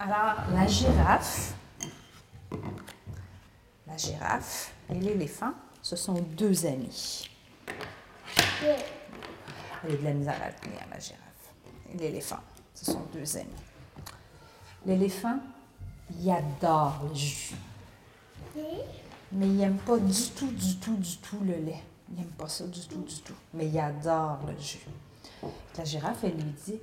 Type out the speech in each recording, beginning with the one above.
Alors, la girafe, la girafe et l'éléphant, ce sont deux amis. Elle a de la misère à la girafe. Et l'éléphant, ce sont deux amis. L'éléphant, il adore le jus. Mais il n'aime pas du tout, du tout, du tout le lait. Il n'aime pas ça du tout, du tout. Mais il adore le jus. La girafe, elle lui dit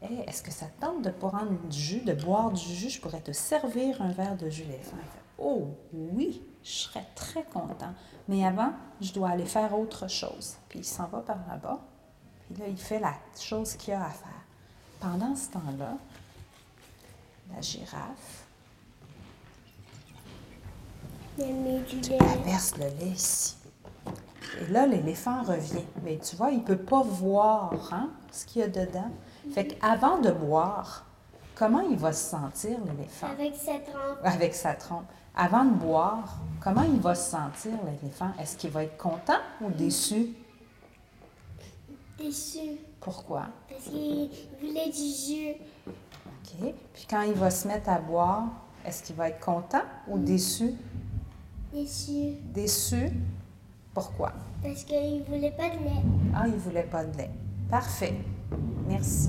Hey, est-ce que ça te tente de prendre du jus, de boire du jus? Je pourrais te servir un verre de jus fait Oh oui, je serais très content. Mais avant, je dois aller faire autre chose. Puis il s'en va par là-bas. Puis là, il fait la chose qu'il a à faire. Pendant ce temps-là, la girafe, elle verse le lait ici. Et là, l'éléphant revient. Mais tu vois, il ne peut pas voir hein, ce qu'il y a dedans. Fait qu'avant de boire, comment il va se sentir, l'éléphant? Avec cette rampe. Avec sa trompe. Avant de boire, comment il va se sentir, l'éléphant? Est-ce qu'il va être content ou déçu? Déçu. Pourquoi? Parce qu'il voulait du jus. OK. Puis quand il va se mettre à boire, est-ce qu'il va être content ou déçu? Déçu. Déçu. Pourquoi? Parce qu'il voulait pas de lait. Ah, il ne voulait pas de lait. Parfait. Merci.